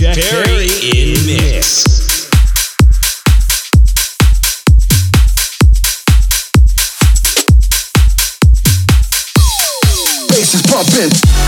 Jack Perry in mix. Bass is pumping.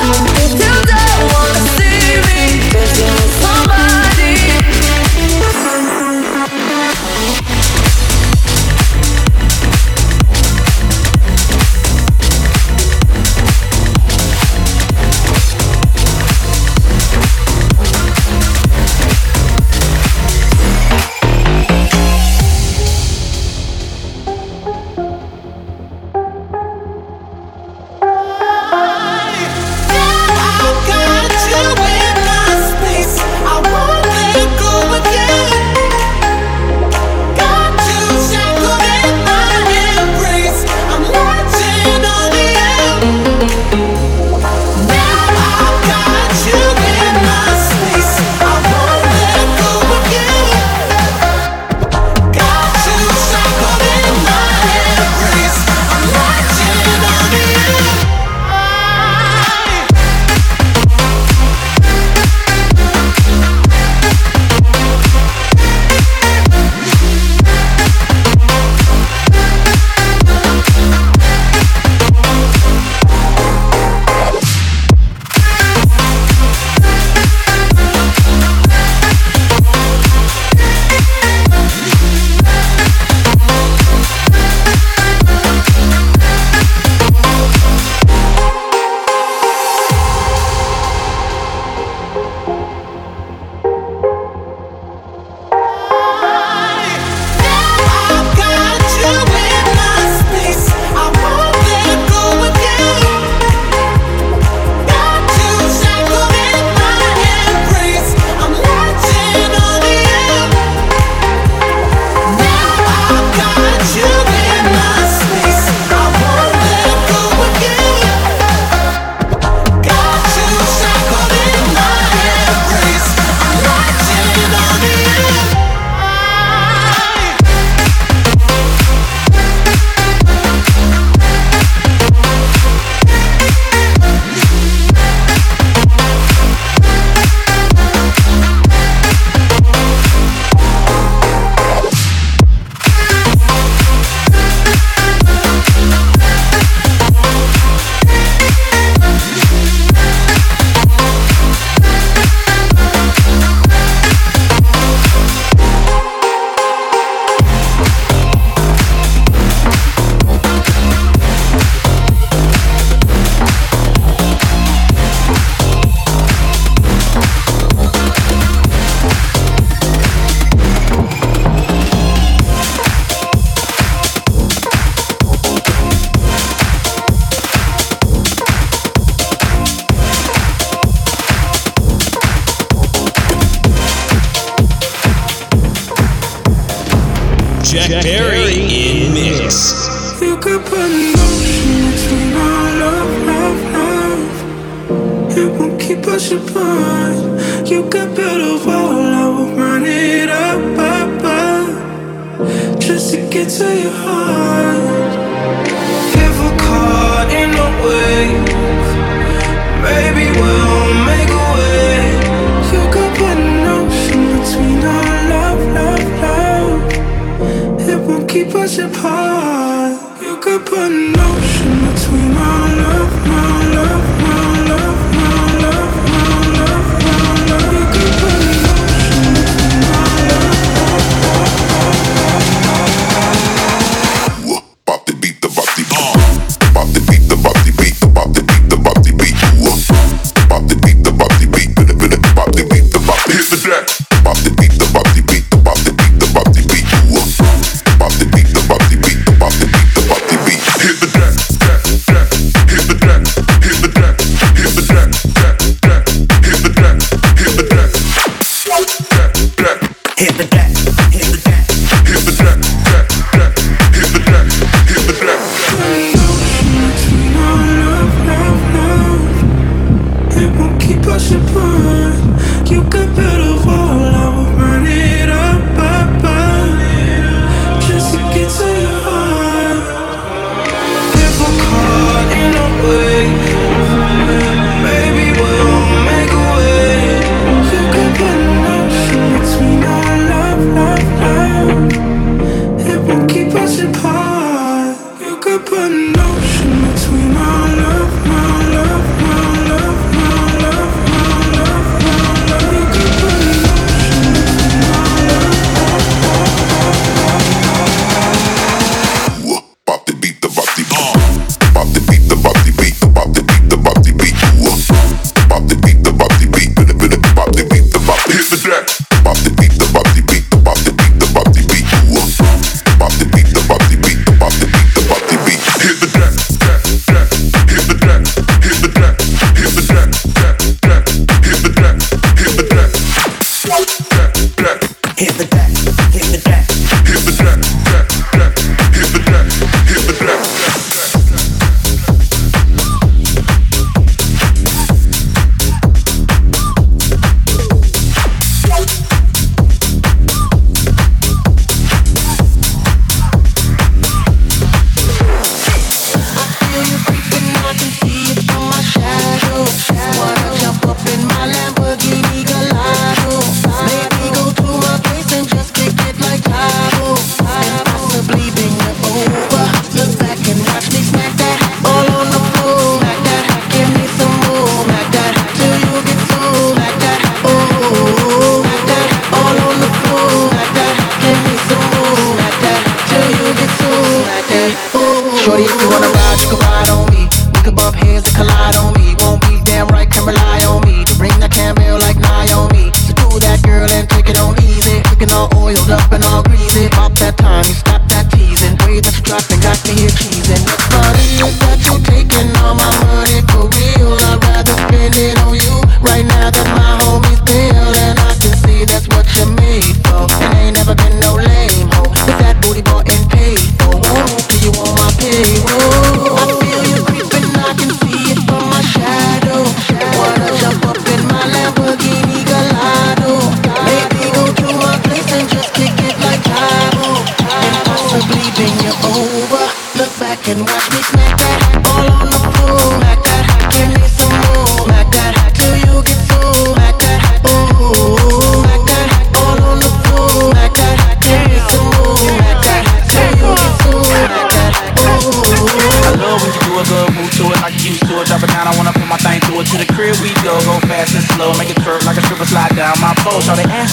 Hit the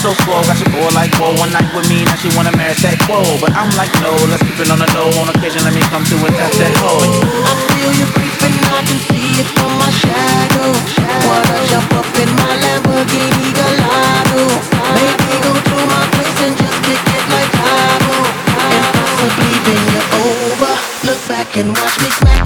so slow, got your boy like whoa. One night with me, now she wanna marry that quo. But I'm like no, let's keep it on the low. On occasion, let me come through and tap that hoe. I feel you creeping, I can see it from my shadow. Wanna jump up in my Lamborghini Gallardo? Maybe go to my place and just kick it like Tahoe. And possibly bend you over. Look back and watch me smack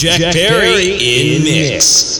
Jack, Perry in mix.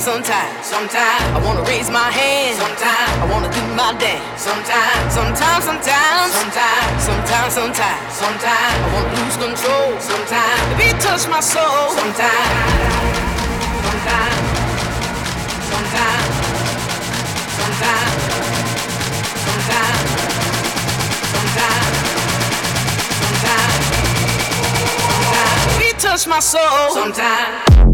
sometimes, sometimes, sometimes I wanna raise my hand. Sometimes I wanna do my dance. Sometimes, sometimes, sometimes, sometimes, sometimes, sometimes, sometimes I wanna lose control. Sometimes the beat touch my soul. Sometimes, sometimes sometimes, sometimes, sometimes, sometimes, sometimes, sometimes. He touched my soul. Sometimes.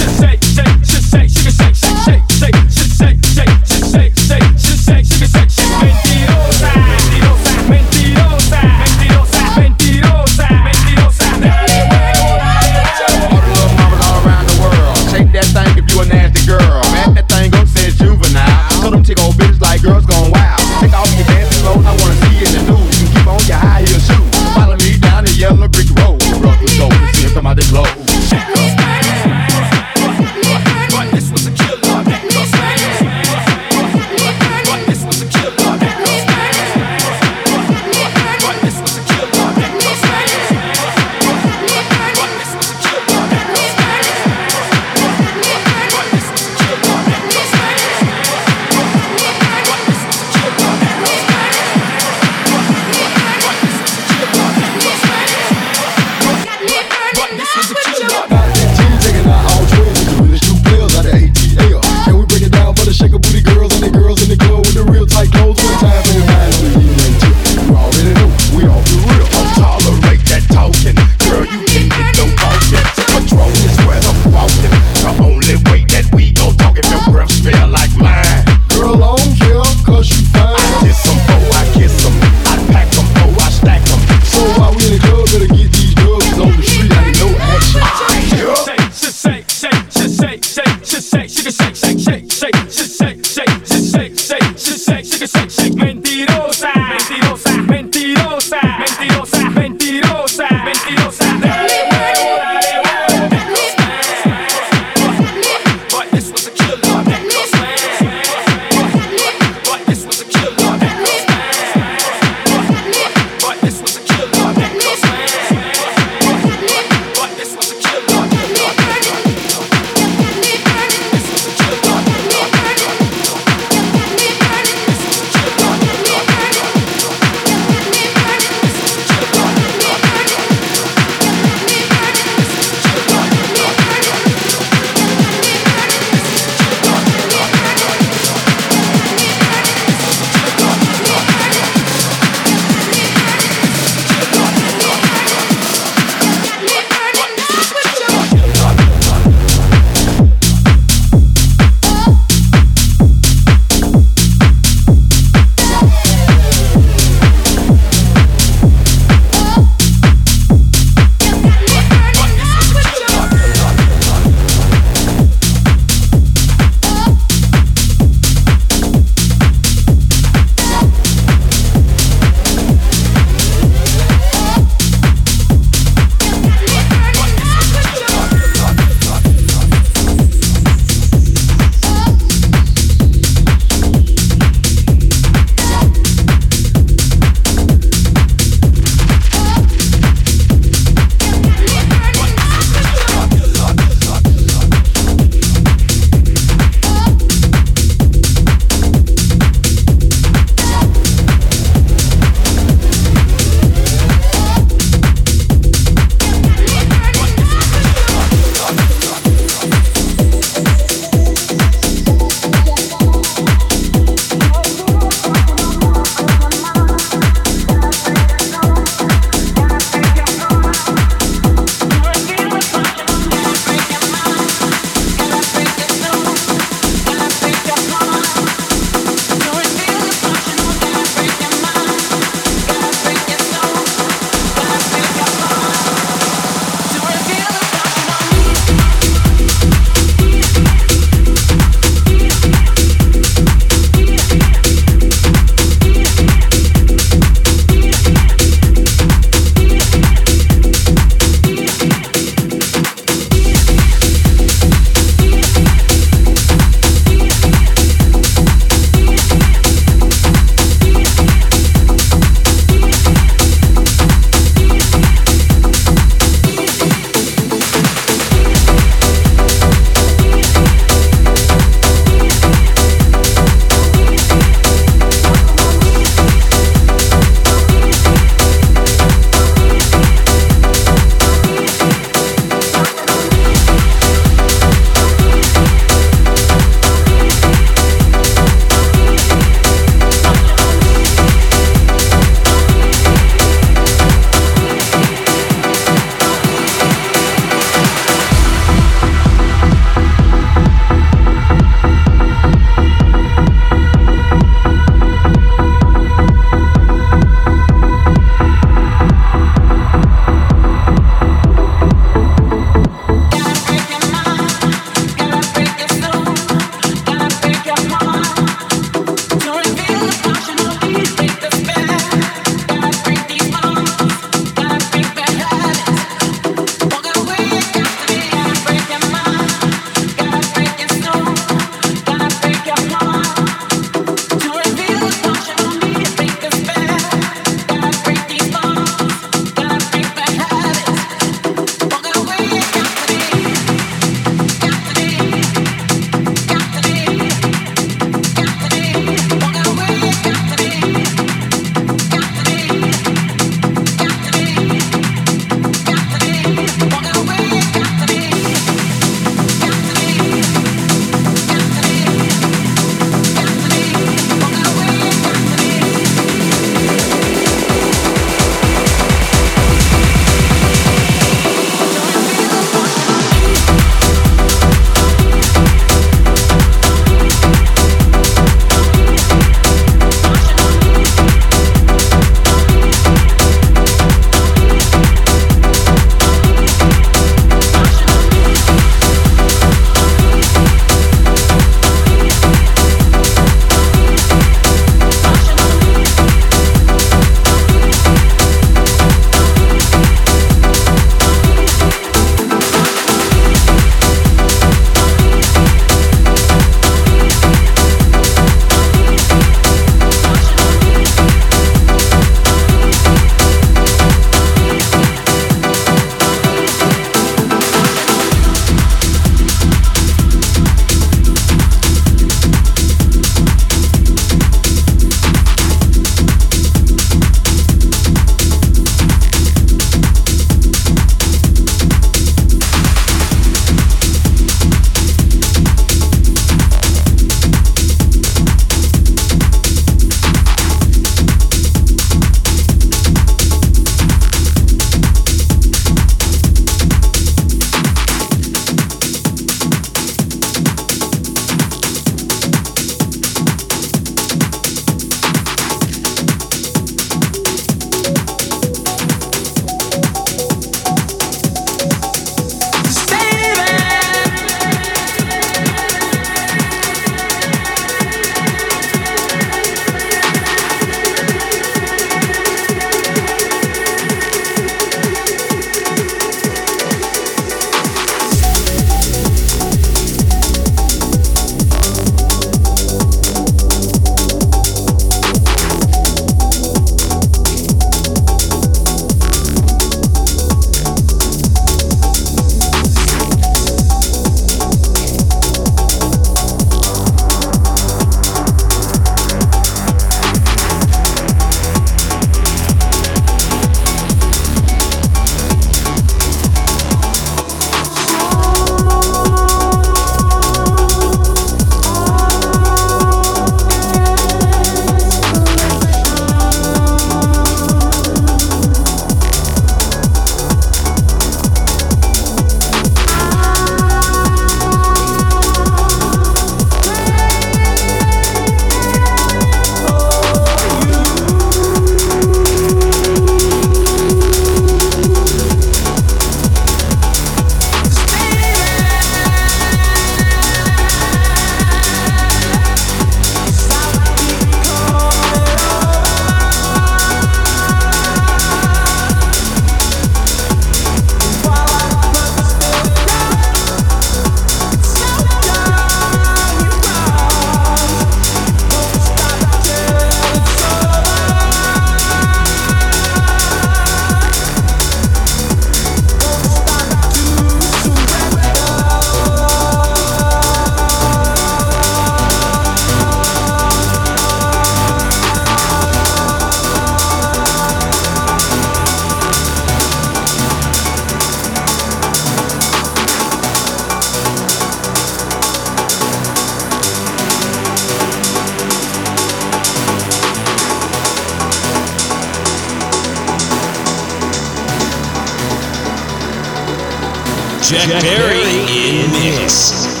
Jack Perry in mix.